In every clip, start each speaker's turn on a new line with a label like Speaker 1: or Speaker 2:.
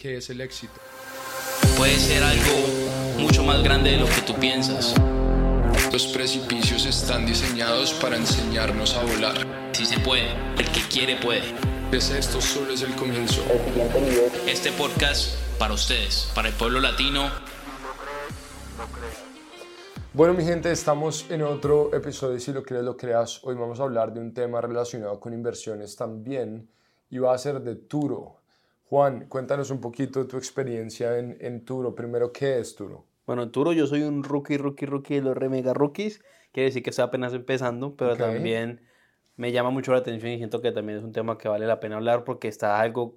Speaker 1: ¿Qué es el éxito?
Speaker 2: Puede ser algo mucho más grande de lo que tú piensas.
Speaker 1: Los precipicios están diseñados para enseñarnos a volar.
Speaker 2: Si se puede, el que quiere puede.
Speaker 1: Pues esto solo es el comienzo.
Speaker 2: Este podcast para ustedes, para el pueblo latino.
Speaker 3: Bueno, mi gente, estamos en otro episodio de Si lo crees, lo creas. Hoy vamos a hablar de un tema relacionado con inversiones también y va a ser de Turo. Juan, cuéntanos un poquito de tu experiencia en, en Turo. Primero, ¿qué es Turo?
Speaker 4: Bueno, en Turo yo soy un rookie, rookie, rookie de los re mega rookies. Quiere decir que estoy apenas empezando, pero también me llama mucho la atención y siento que también es un tema que vale la pena hablar porque está algo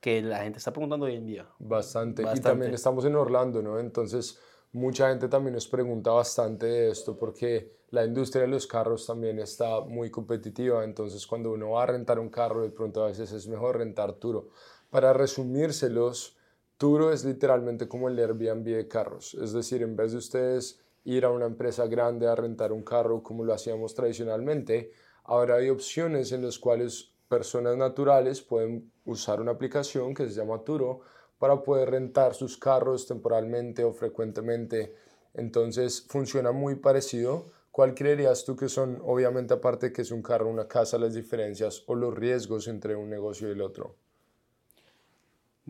Speaker 4: que la gente está preguntando hoy en día.
Speaker 3: Bastante. Y
Speaker 4: Bastante.
Speaker 3: también estamos en Orlando, ¿no? Entonces, mucha gente también nos pregunta bastante de esto porque la industria de los carros también está muy competitiva. Entonces, cuando uno va a rentar un carro, de pronto a veces es mejor rentar Turo. Para resumírselos, Turo es literalmente como el Airbnb de carros. Es decir, en vez de ustedes ir a una empresa grande a rentar un carro como lo hacíamos tradicionalmente, ahora hay opciones en las cuales personas naturales pueden usar una aplicación que se llama Turo para poder rentar sus carros temporalmente o frecuentemente. Entonces funciona muy parecido. ¿Cuál creerías tú que son, obviamente aparte que es un carro, una casa, las diferencias o los riesgos entre un negocio y el otro?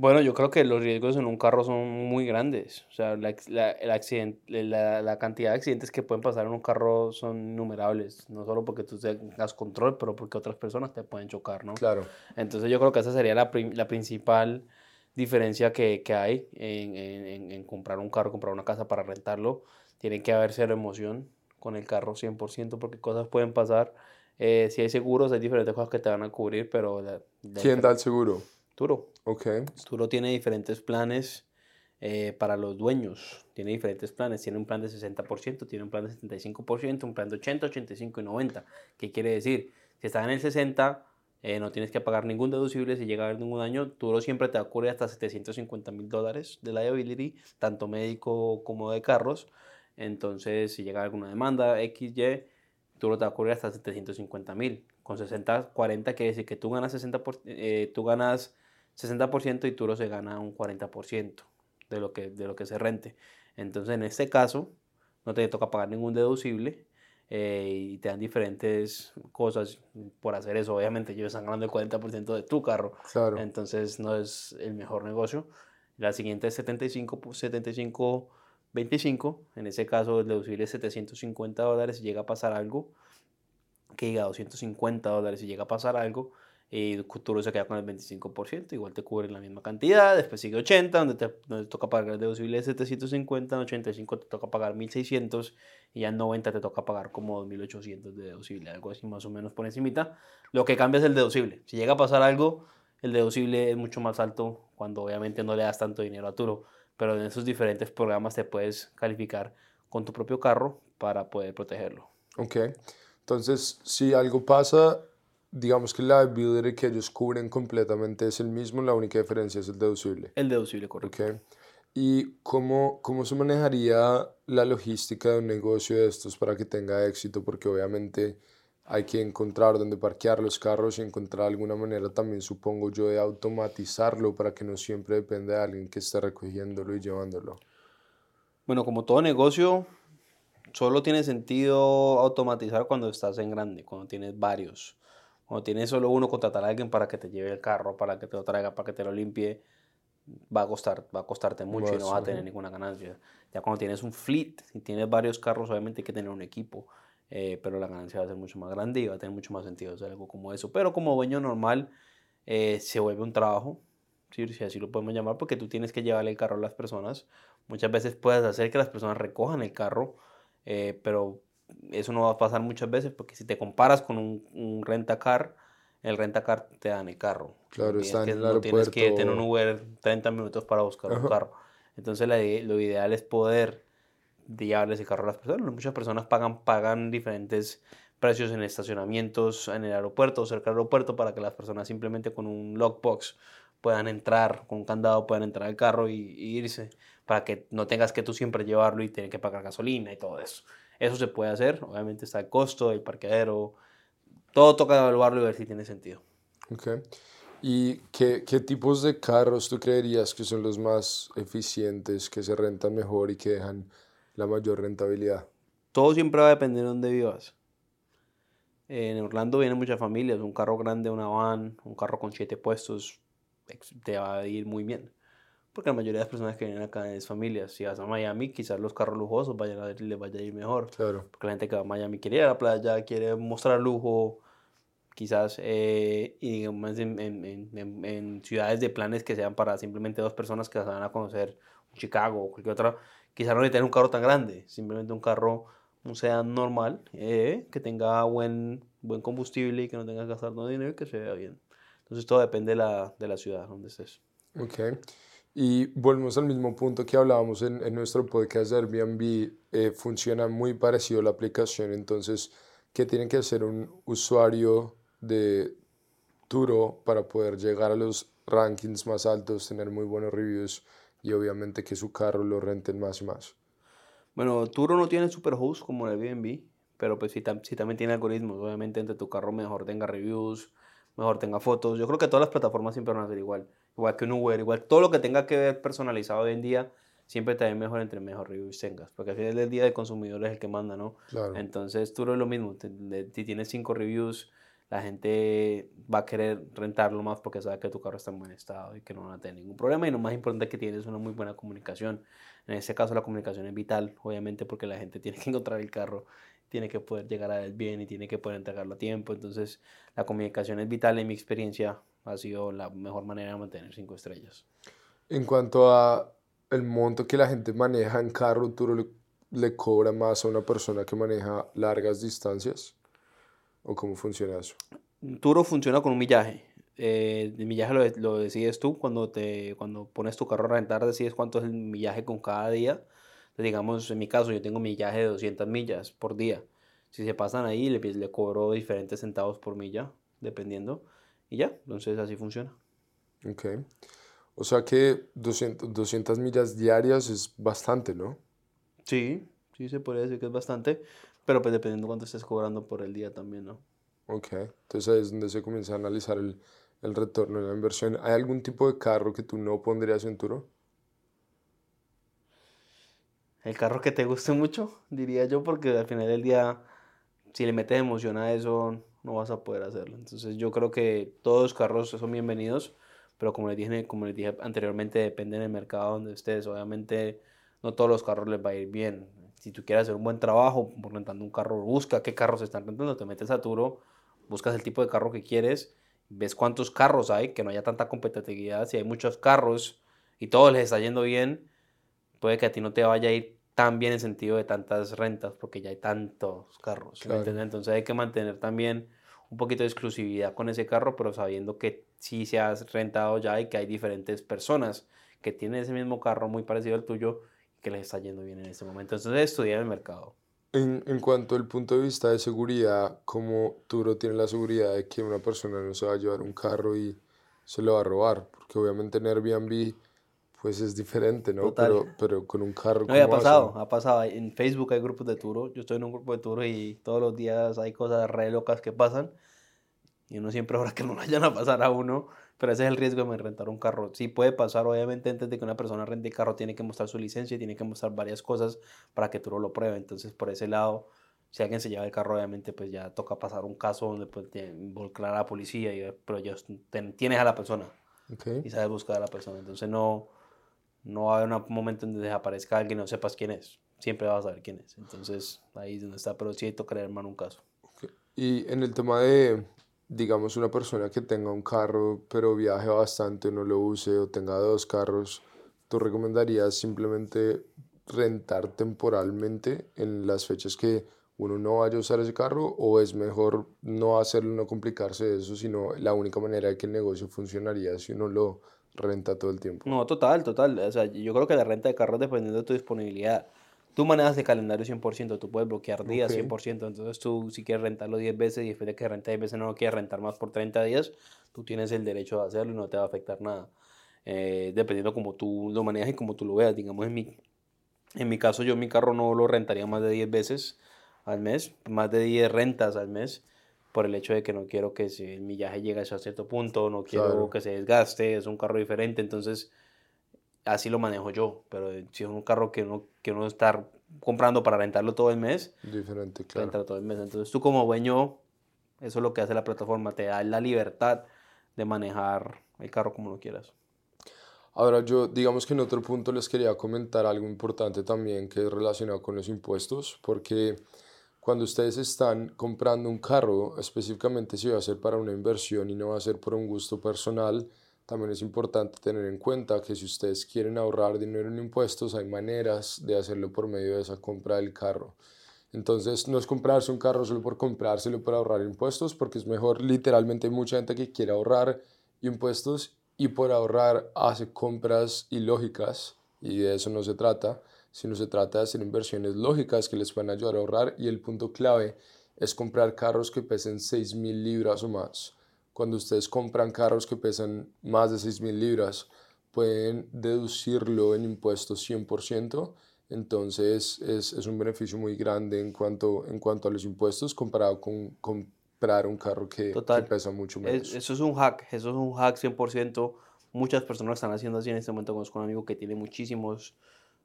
Speaker 4: Bueno, yo creo que los riesgos en un carro son muy grandes. O sea, la, la- el accidente, la, la cantidad de accidentes que pueden pasar en un carro son innumerables. No solo porque tú tengas control, pero porque otras personas te pueden chocar, ¿no?
Speaker 3: Claro,
Speaker 4: Entonces yo creo que esa sería la, principal diferencia que, que hay en, en- en- comprar un carro, comprar una casa para rentarlo. Tiene que haber cero emoción con el carro 100% porque cosas pueden pasar. Eh, si hay seguros, hay diferentes cosas que te van a cubrir, pero...
Speaker 3: ¿quién da el seguro?
Speaker 4: Turo.
Speaker 3: Ok,
Speaker 4: Turo tiene diferentes planes eh, para los dueños. Tiene diferentes planes. Tiene un plan de 60%, tiene un plan de 75%, un plan de 80, 85 y 90. ¿Qué quiere decir? Si estás en el 60, eh, no tienes que pagar ningún deducible si llega a haber ningún daño. Turo siempre te cubrir hasta 750 mil dólares de liability, tanto médico como de carros. Entonces, si llega alguna demanda, XY, Turo te va a cubrir hasta 750 mil. Con 60, 40 quiere decir que tú ganas 60%, por- eh, tú ganas 60% y Turo se gana un 40% de lo, que, de lo que se rente. Entonces, en este caso, no te toca pagar ningún deducible eh, y te dan diferentes cosas por hacer eso. Obviamente, ellos están ganando el 40% de tu carro,
Speaker 3: claro.
Speaker 4: entonces no es el mejor negocio. La siguiente es 75, pu- 75 25. En ese caso, el deducible es 750 dólares si llega a pasar algo. Que diga 250 dólares si llega a pasar algo. Y Turo se queda con el 25%, igual te cubre la misma cantidad. Después sigue 80, donde te, donde te toca pagar deducible de 750. En 85 te toca pagar 1600. Y ya en 90 te toca pagar como 2800 de deducible, algo así más o menos por encimita. Lo que cambia es el deducible. Si llega a pasar algo, el deducible es mucho más alto cuando obviamente no le das tanto dinero a Turo. Pero en esos diferentes programas te puedes calificar con tu propio carro para poder protegerlo.
Speaker 3: Ok, entonces si algo pasa, digamos que la liability que ellos cubren completamente es el mismo, la única diferencia es el deducible.
Speaker 4: El deducible, correcto.
Speaker 3: Ok, ¿y cómo, cómo se manejaría la logística de un negocio de estos para que tenga éxito? Porque obviamente hay que encontrar dónde parquear los carros y encontrar alguna manera también, supongo yo, de automatizarlo para que no siempre dependa de alguien que esté recogiéndolo y llevándolo.
Speaker 4: Bueno, como todo negocio, solo tiene sentido automatizar cuando estás en grande, cuando tienes varios. Cuando tienes solo uno, contratar a alguien para que te lleve el carro, para que te lo traiga, para que te lo limpie, va a costar, va a costarte mucho y no vas a tener ninguna ganancia. Ya cuando tienes un fleet y tienes varios carros, obviamente hay que tener un equipo, eh, pero la ganancia va a ser mucho más grande y va a tener mucho más sentido hacer algo como eso. Pero como dueño normal, eh, se vuelve un trabajo, ¿sí? si así lo podemos llamar, porque tú tienes que llevarle el carro a las personas. Muchas veces puedes hacer que las personas recojan el carro, eh, pero eso no va a pasar muchas veces porque si te comparas con un, un rentacar, el rentacar te dan el carro.
Speaker 3: Claro, está en el
Speaker 4: no tienes que tener un
Speaker 3: aeropuerto.
Speaker 4: Uber 30 minutos para buscar un carro. Entonces la lo ideal es poder llevarles el carro a las personas. Muchas personas pagan, pagan diferentes precios en estacionamientos en el aeropuerto o cerca del aeropuerto para que las personas simplemente con un lockbox puedan entrar, con un candado puedan entrar al carro y, y irse, para que no tengas que tú siempre llevarlo y tener que pagar gasolina y todo eso. Eso se puede hacer, obviamente está el costo, el parqueadero, todo toca evaluarlo y ver si tiene sentido.
Speaker 3: Ok. ¿Y qué, qué tipos de carros tú creerías que son los más eficientes, que se rentan mejor y que dejan la mayor rentabilidad?
Speaker 4: Todo siempre va a depender de dónde vivas. En Orlando vienen muchas familias, un carro grande, una van, un carro con siete puestos, te va a ir muy bien. Porque la mayoría de las personas que vienen acá es familias. Si vas a Miami, quizás los carros lujosos vayan a, les vaya a ir mejor.
Speaker 3: Claro.
Speaker 4: Porque la gente que va a Miami quiere ir a la playa, quiere mostrar lujo, quizás, eh, y digamos en, en- en- en- ciudades de planes que sean para simplemente dos personas que se van a conocer, Chicago o cualquier otra, quizás no necesiten un carro tan grande, simplemente un carro, un sedán normal, eh, que tenga buen, buen combustible y que no tenga que gastar dinero y que se vea bien. Entonces todo depende de la, de la ciudad donde estés.
Speaker 3: Ok. Y volvemos al mismo punto que hablábamos en, en nuestro podcast de Airbnb. eh, funciona muy parecido la aplicación. Entonces, ¿qué tiene que hacer un usuario de Turo para poder llegar a los rankings más altos, tener muy buenos reviews y obviamente que su carro lo renten más y más?
Speaker 4: Bueno, Turo no tiene superhost como el Airbnb, pero pues sí, tam- sí también tiene algoritmos. Obviamente entre tu carro mejor tenga reviews, mejor tenga fotos. Yo creo que todas las plataformas siempre van a ser igual. Igual que un Uber, igual todo lo que tenga que ver personalizado hoy en día, siempre te mejor entre mejor reviews tengas. Porque al final del día el consumidor es el que manda, ¿no?
Speaker 3: Claro.
Speaker 4: Entonces Turo es lo mismo. Si tienes cinco reviews, la gente va a querer rentarlo más porque sabe que tu carro está en buen estado y que no van a tener ningún problema. Y lo más importante es que tienes una muy buena comunicación. En este caso la comunicación es vital, obviamente, porque la gente tiene que encontrar el carro, tiene que poder llegar a él bien y tiene que poder entregarlo a tiempo. Entonces la comunicación es vital. En mi experiencia ha sido la mejor manera de mantener cinco estrellas.
Speaker 3: En cuanto a el monto que la gente maneja en carro, ¿Turo le, le cobra más a una persona que maneja largas distancias? ¿O cómo funciona eso?
Speaker 4: Turo funciona con un millaje. Eh, el millaje lo decides tú cuando, te, cuando pones tu carro a rentar, decides cuánto es el millaje con cada día. Entonces, digamos, en mi caso, yo tengo millaje de 200 millas por día. Si se pasan ahí, le, le cobro diferentes centavos por milla, dependiendo. Y ya, entonces así funciona.
Speaker 3: Ok. O sea que 200, 200 millas diarias es bastante, ¿no?
Speaker 4: Sí, sí se podría decir que es bastante, pero pues dependiendo cuánto estés cobrando por el día también, ¿no?
Speaker 3: Ok. Entonces ahí es donde se comienza a analizar el, el retorno de la inversión. ¿Hay algún tipo de carro que tú no pondrías en Turo?
Speaker 4: El carro que te guste mucho, diría yo, porque al final del día, si le metes emoción a eso, no vas a poder hacerlo. Entonces yo creo que todos los carros son bienvenidos, pero como les dije, como les dije anteriormente, depende del mercado donde estés. Obviamente no todos los carros les va a ir bien. Si tú quieres hacer un buen trabajo por rentando un carro, busca qué carros están rentando, te metes a Turo, buscas el tipo de carro que quieres, ves cuántos carros hay, que no haya tanta competitividad. Si hay muchos carros y todos les está yendo bien, puede que a ti no te vaya a ir tan bien en sentido de tantas rentas, porque ya hay tantos carros. Entonces hay que mantener también un poquito de exclusividad con ese carro, pero sabiendo que sí se has rentado ya y que hay diferentes personas que tienen ese mismo carro muy parecido al tuyo y que les está yendo bien en este momento. Entonces estudiar el mercado.
Speaker 3: En, en cuanto al punto de vista de seguridad, ¿cómo Turo tiene la seguridad de que una persona no se va a llevar un carro y se lo va a robar? Porque obviamente en Airbnb pues es diferente, ¿no?
Speaker 4: Total.
Speaker 3: Pero, pero con un carro
Speaker 4: No, y ha
Speaker 3: ¿cómo
Speaker 4: pasado,
Speaker 3: hacen?
Speaker 4: ha pasado. En Facebook hay grupos de Turo. Yo estoy en un grupo de Turo y todos los días hay cosas re locas que pasan. Y uno siempre ahora que no vayan a pasar a uno. Pero ese es el riesgo de rentar un carro. Sí puede pasar, obviamente, antes de que una persona rente el carro, tiene que mostrar su licencia y tiene que mostrar varias cosas para que Turo lo pruebe. Entonces, por ese lado, si alguien se lleva el carro, obviamente, pues ya toca pasar un caso donde pues, te involucrar a la policía. Y, pero ya ten- tienes a la persona
Speaker 3: Ok.
Speaker 4: y sabes buscar a la persona. Entonces no, no va a haber un momento en donde desaparezca alguien y no sepas quién es. Siempre vas a saber quién es. Entonces ahí es donde está. Pero sí toca hermano un caso.
Speaker 3: Y en el tema de, digamos, una persona que tenga un carro, pero viaje bastante, no lo use o tenga dos carros, ¿tú recomendarías simplemente rentar temporalmente en las fechas que uno no vaya a usar ese carro o es mejor no hacerlo, no complicarse de eso, sino la única manera de que el negocio funcionaría si uno lo renta todo el tiempo?
Speaker 4: No, total, total. O sea, yo creo que la renta de carros dependiendo de tu disponibilidad. Tú manejas el calendario 100%, tú puedes bloquear días
Speaker 3: Ok.
Speaker 4: 100%. Entonces tú si quieres rentarlo 10 veces y después de que renta 10 veces no lo quieres rentar más por 30 días, tú tienes el derecho de hacerlo y no te va a afectar nada. Eh, dependiendo como tú lo manejas y como tú lo veas. Digamos, en mi, en mi caso yo mi carro no lo rentaría más de 10 veces al mes, más de 10 rentas al mes. Por el hecho de que no quiero que se, el millaje llegue a cierto punto, no quiero
Speaker 3: Claro.
Speaker 4: que se desgaste, es un carro diferente, entonces así lo manejo yo, pero si es un carro que uno, que uno está comprando para rentarlo todo el mes,
Speaker 3: Diferente, claro.
Speaker 4: rentarlo todo el mes, entonces tú como dueño, eso es lo que hace la plataforma, te da la libertad de manejar el carro como lo quieras.
Speaker 3: Ahora yo, digamos que en otro punto les quería comentar algo importante también que es relacionado con los impuestos, porque cuando ustedes están comprando un carro, específicamente si va a ser para una inversión y no va a ser por un gusto personal, también es importante tener en cuenta que si ustedes quieren ahorrar dinero en impuestos, hay maneras de hacerlo por medio de esa compra del carro. Entonces, no es comprarse un carro solo por comprárselo para ahorrar impuestos, porque es mejor, literalmente hay mucha gente que quiere ahorrar impuestos y por ahorrar hace compras ilógicas y de eso no se trata, sino se trata de hacer inversiones lógicas que les puedan ayudar a ahorrar y el punto clave es comprar carros que pesen 6.000 libras o más. Cuando ustedes compran carros que pesan más de 6.000 libras, pueden deducirlo en impuestos 100%, entonces es, es un beneficio muy grande en cuanto, en cuanto a los impuestos comparado con comprar un carro que, que
Speaker 4: Total.
Speaker 3: pesa mucho menos.
Speaker 4: eso es un hack, eso es un hack 100%. Muchas personas están haciendo así en este momento. Conozco un amigo que tiene muchísimos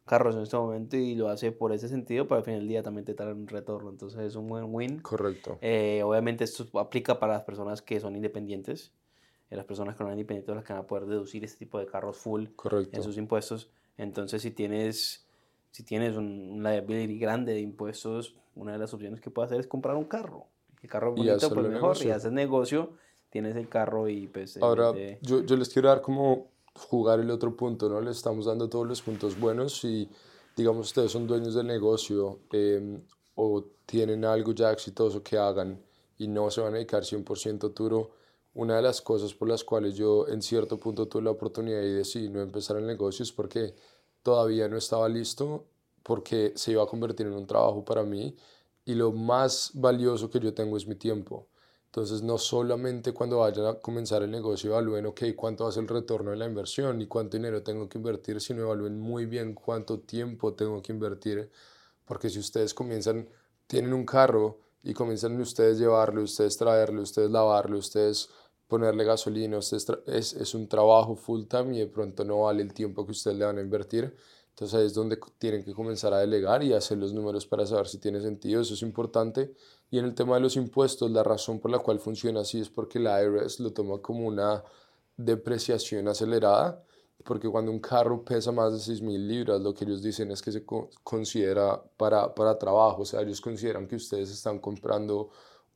Speaker 4: carros en este momento y lo hace por ese sentido, pero al final del día también te trae un retorno. Entonces es un buen win.
Speaker 3: Correcto.
Speaker 4: Eh, obviamente esto aplica para las personas que son independientes. Eh, las personas que no son independientes las que van a poder deducir este tipo de carros full
Speaker 3: Correcto.
Speaker 4: en sus impuestos. Entonces si tienes, si tienes un, un liability grande de impuestos, una de las opciones que puedes hacer es comprar un carro. El carro
Speaker 3: Y
Speaker 4: bonito, pues mejor. Y
Speaker 3: negocio.
Speaker 4: haces negocio, tienes el carro y pues...
Speaker 3: Ahora,
Speaker 4: de-
Speaker 3: yo, yo les quiero dar como jugar el otro punto, ¿no? Le estamos dando todos los puntos buenos y, digamos, ustedes son dueños del negocio eh, o tienen algo ya exitoso que hagan y no se van a dedicar 100% duro. Una de las cosas por las cuales yo en cierto punto tuve la oportunidad y decidí no empezar el negocio es porque todavía no estaba listo, porque se iba a convertir en un trabajo para mí y lo más valioso que yo tengo es mi tiempo. Entonces, no solamente cuando vayan a comenzar el negocio evalúen, ok, cuánto va a ser el retorno de la inversión y cuánto dinero tengo que invertir, sino evalúen muy bien cuánto tiempo tengo que invertir. Porque si ustedes comienzan, tienen un carro y comienzan ustedes llevarlo, ustedes traerlo, ustedes lavarlo, ustedes ponerle gasolina, ustedes es, es un trabajo full time y de pronto no vale el tiempo que ustedes le van a invertir. Entonces ahí es donde tienen que comenzar a delegar y hacer los números para saber si tiene sentido, eso es importante. Y en el tema de los impuestos, la razón por la cual funciona así es porque la IRS lo toma como una depreciación acelerada, porque cuando un carro pesa más de 6.000 libras, lo que ellos dicen es que se co- considera para, para trabajo, o sea, ellos consideran que ustedes están comprando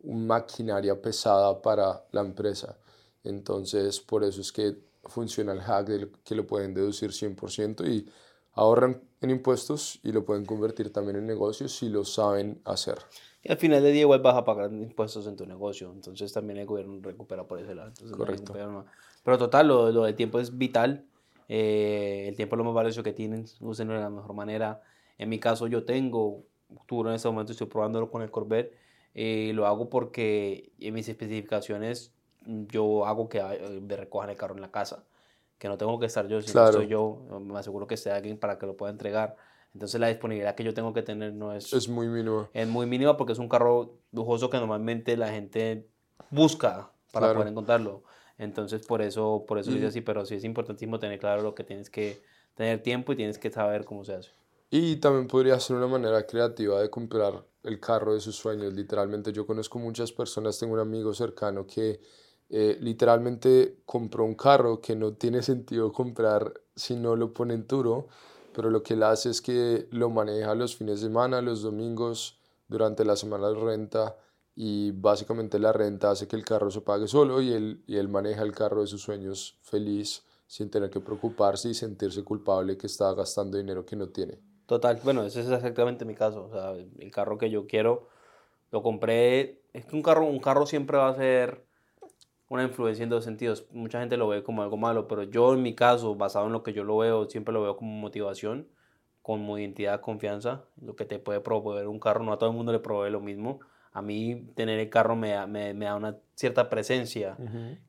Speaker 3: maquinaria pesada para la empresa. Entonces, por eso es que funciona el hack de que lo pueden deducir 100% y ahorran en impuestos y lo pueden convertir también en negocios si lo saben hacer.
Speaker 4: Y al final del día igual vas a pagar impuestos en tu negocio, entonces también el gobierno recupera por ese lado. no
Speaker 3: Correcto.
Speaker 4: problema. Pero total, lo, lo del tiempo es vital. eh, el tiempo es lo más valioso que tienen, úsenlo de la mejor manera. En mi caso yo tengo, en este momento estoy probándolo con el Corvette, eh, lo hago porque en mis especificaciones yo hago que eh, me recojan el carro en la casa, que no tengo que estar yo, si no
Speaker 3: Claro.
Speaker 4: estoy yo, me aseguro que esté alguien para que lo pueda entregar. Entonces la disponibilidad que yo tengo que tener no es,
Speaker 3: Es muy mínimo.
Speaker 4: es muy mínima porque es un carro lujoso que normalmente la gente busca para
Speaker 3: Claro.
Speaker 4: poder encontrarlo. Entonces, por eso, por eso hice
Speaker 3: Y-
Speaker 4: así, pero sí es importantísimo tener claro lo que tienes que tener tiempo y tienes que saber cómo se hace.
Speaker 3: Y también podría ser una manera creativa de comprar el carro de sus sueños. Literalmente, yo conozco muchas personas, tengo un amigo cercano que eh, literalmente compró un carro que no tiene sentido comprar si no lo pone en Turo, pero lo que él hace es que lo maneja los fines de semana, los domingos, durante la semana de renta y básicamente la renta hace que el carro se pague solo y él, y él maneja el carro de sus sueños feliz sin tener que preocuparse y sentirse culpable que está gastando dinero que no tiene.
Speaker 4: Total, bueno, ese es exactamente mi caso. O sea, el carro que yo quiero, lo compré. Es que un carro, un carro siempre va a ser una influencia en dos sentidos. Mucha gente lo ve como algo malo, pero yo en mi caso, basado en lo que yo lo veo, siempre lo veo como motivación, como identidad, confianza, lo que te puede proveer un carro. No a todo el mundo le provee lo mismo. A mí tener el carro me da, me, me da una cierta presencia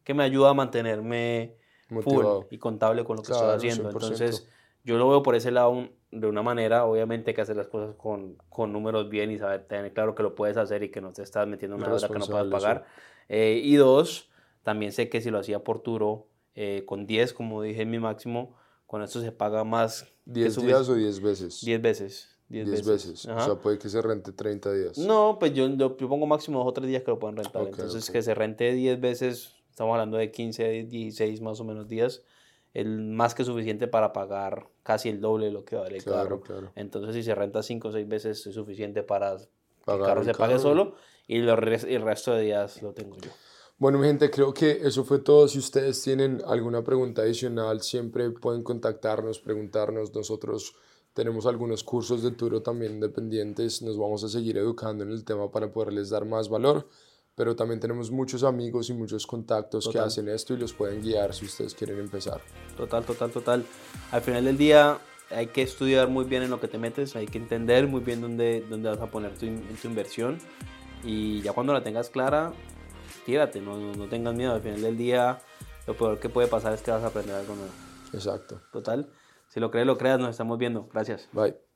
Speaker 4: que me ayuda a mantenerme full
Speaker 3: Motivado.
Speaker 4: y contable con lo que
Speaker 3: Claro,
Speaker 4: estoy haciendo.
Speaker 3: 100%.
Speaker 4: Entonces, yo lo veo por ese lado un- de una manera, obviamente hay que hacer las cosas con, con números bien y saber tener claro que lo puedes hacer y que no te estás metiendo en una deuda que no
Speaker 3: Responsable,
Speaker 4: pagar. Eh, y dos, también sé que si lo hacía por Turo, eh, con 10, como dije, mi máximo, con esto se paga más que
Speaker 3: 10
Speaker 4: sufic-
Speaker 3: días o 10 veces.
Speaker 4: 10 veces. 10
Speaker 3: 10
Speaker 4: veces.
Speaker 3: veces. O sea, puede que se rente 30 días.
Speaker 4: No, pues yo, yo, yo pongo máximo dos o tres días que lo pueden rentar.
Speaker 3: Ok,
Speaker 4: Entonces,
Speaker 3: ok.
Speaker 4: que se rente 10 veces, estamos hablando de 15, 16 más o menos días, el más que suficiente para pagar casi el doble de lo que vale el
Speaker 3: Claro,
Speaker 4: carro.
Speaker 3: claro.
Speaker 4: Entonces, si se renta 5 o 6 veces, es suficiente para que el
Speaker 3: Pagar
Speaker 4: carro
Speaker 3: el
Speaker 4: se pague
Speaker 3: carro.
Speaker 4: solo y los el resto de días lo tengo yo.
Speaker 3: Bueno, mi gente, creo que eso fue todo. Si ustedes tienen alguna pregunta adicional, siempre pueden contactarnos, preguntarnos. Nosotros tenemos algunos cursos de Turo también independientes. Nos vamos a seguir educando en el tema para poderles dar más valor. Pero también tenemos muchos amigos y muchos contactos que
Speaker 4: Total.
Speaker 3: hacen esto y los pueden guiar si ustedes quieren empezar.
Speaker 4: Total, total, total. Al final del día hay que estudiar muy bien en lo que te metes, hay que entender muy bien dónde, dónde vas a poner tu, tu inversión y ya cuando la tengas clara, tírate, no, no, no tengas miedo. Al final del día lo peor que puede pasar es que vas a aprender algo nuevo.
Speaker 3: Exacto.
Speaker 4: Total, si lo crees, lo creas, nos estamos viendo. Gracias.
Speaker 3: Bye.